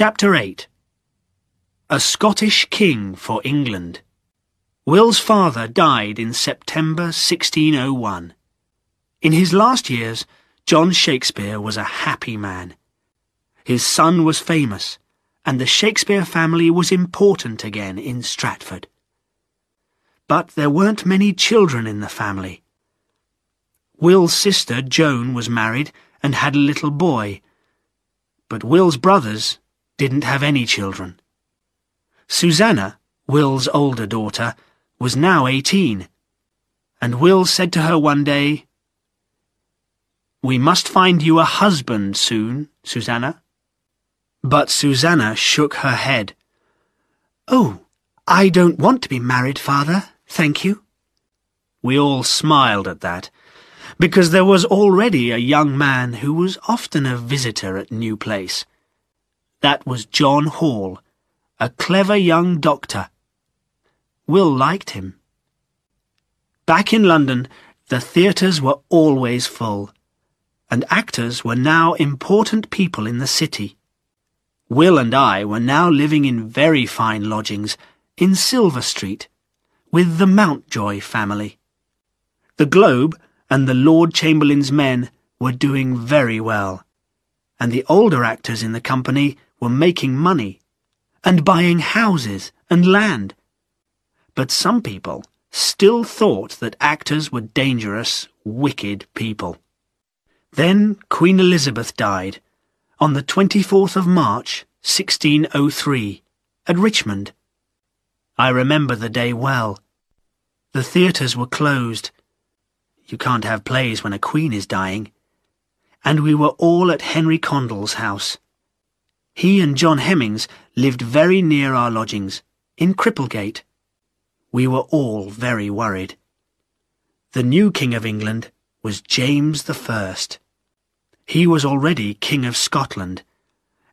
Chapter 8 A Scottish King for England Will's father died in September 1601. In his last years, John Shakespeare was a happy man. His son was famous, and the Shakespeare family was important again in Stratford. But there weren't many children in the family. Will's sister, Joan, was married and had a little boy, but Will's brothers didn't have any children. Susanna, Will's older daughter, was now eighteen, and Will said to her one day, We must find you a husband soon, Susanna. But Susanna shook her head. Oh, I don't want to be married, father, thank you. We all smiled at that, because there was already a young man who was often a visitor at New Place. That was John Hall, a clever young doctor. Will liked him. Back in London, the theatres were always full, and actors were now important people in the city. Will and I were now living in very fine lodgings in Silver Street with the Mountjoy family. The Globe and the Lord Chamberlain's men were doing very well, and the older actors in the company were making money and buying houses and land. But some people still thought that actors were dangerous, wicked people. Then Queen Elizabeth died on the 24th of March, 1603, at Richmond. I remember the day well. The theatres were closed. You can't have plays when a queen is dying. And we were all at Henry Condell's house. He and John Heminges lived very near our lodgings, in Cripplegate. We were all very worried. The new King of England was James the First. He was already King of Scotland,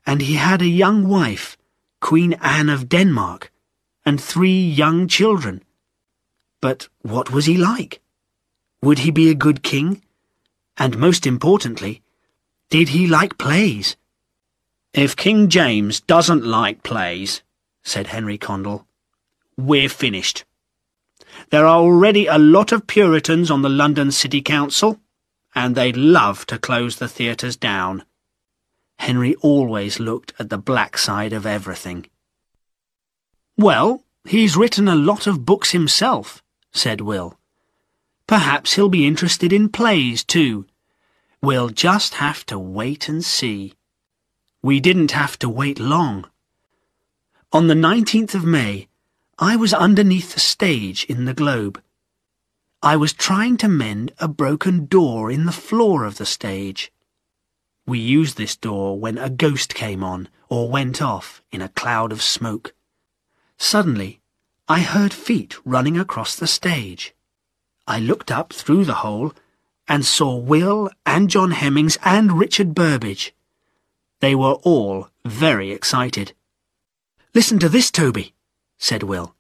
and he had a young wife, Queen Anne of Denmark, and three young children. But what was he like? Would he be a good king? And most importantly, did he like plays? If King James doesn't like plays, said Henry Condell, we're finished. There are already a lot of Puritans on the London City Council, and they'd love to close the theatres down. Henry always looked at the black side of everything. Well, he's written a lot of books himself, said Will. Perhaps he'll be interested in plays, too. We'll just have to wait and see. We didn't have to wait long. On the 19th of May, I was underneath the stage in the Globe. I was trying to mend a broken door in the floor of the stage. We used this door when a ghost came on or went off in a cloud of smoke. Suddenly, I heard feet running across the stage. I looked up through the hole and saw Will and John Heminges and Richard Burbage. They were all very excited. Listen to this, Toby, said Will.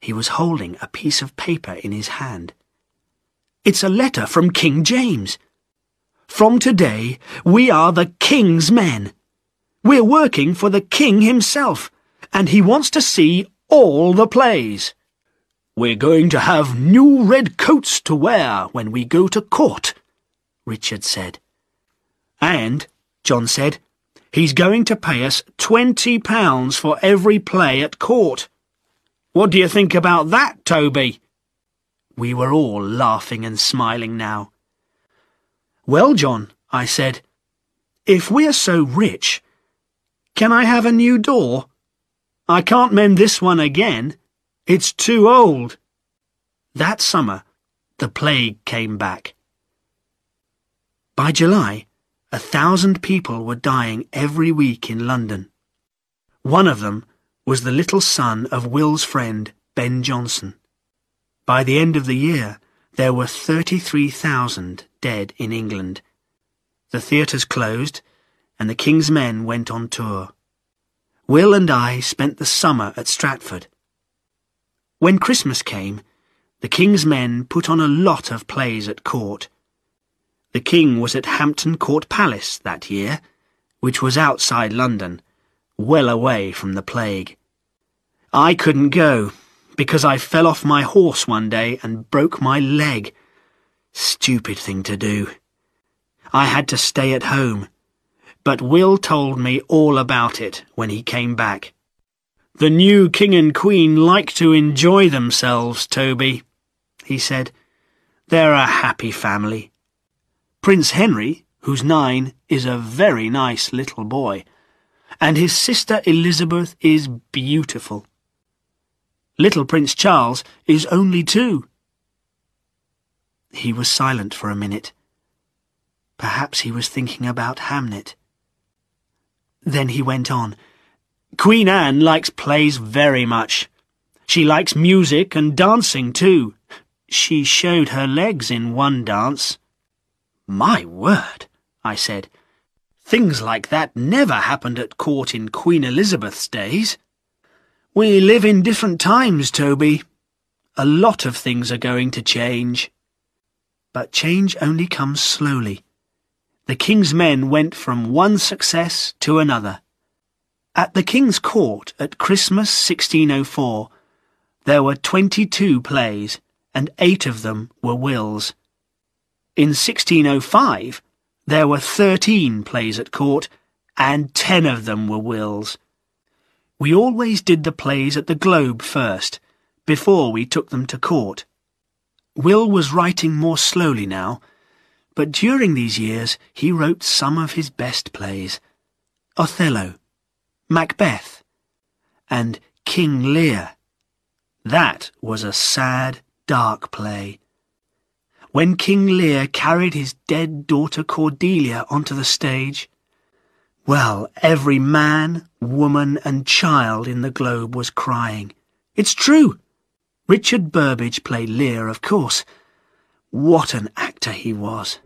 He was holding a piece of paper in his hand. It's a letter from King James. From today, we are the King's men. We're working for the King himself, and he wants to see all the plays. We're going to have new red coats to wear when we go to court, Richard said. And, John said, He's going to pay us twenty pounds for every play at court. What do you think about that, Toby? We were all laughing and smiling now. Well, John, I said, if we're so rich, can I have a new door? I can't mend this one again. It's too old. That summer, the plague came back. By July, a thousand people were dying every week in London. One of them was the little son of Will's friend, Ben Jonson. By the end of the year, there were 33,000 dead in England. The theatres closed, and the King's men went on tour. Will and I spent the summer at Stratford. When Christmas came, the King's men put on a lot of plays at court. The King was at Hampton Court Palace that year, which was outside London, well away from the plague. I couldn't go, because I fell off my horse one day and broke my leg. Stupid thing to do. I had to stay at home, but Will told me all about it when he came back. The new king and queen like to enjoy themselves, Toby, he said. They're a happy family. Prince Henry, who's nine, is a very nice little boy, and his sister Elizabeth is beautiful. Little Prince Charles is only two. He was silent for a minute. Perhaps he was thinking about Hamnet. Then he went on. Queen Anne likes plays very much. She likes music and dancing too. She showed her legs in one dance. My word, I said. Things like that never happened at court in Queen Elizabeth's days. We live in different times, Toby. A lot of things are going to change. But change only comes slowly. The king's men went from one success to another. At the King's Court at Christmas 1604, there were 22 plays, and eight of them were wills. In 1605, there were 13 plays at court, and 10 of them were wills. We always did the plays at the Globe first, before we took them to court. Will was writing more slowly now, but during these years he wrote some of his best plays. Othello, Macbeth, and King Lear. That was a sad, dark play. When King Lear carried his dead daughter Cordelia onto the stage, well, every man, woman, and child in the globe was crying. It's true. Richard Burbage played Lear, of course. What an actor he was.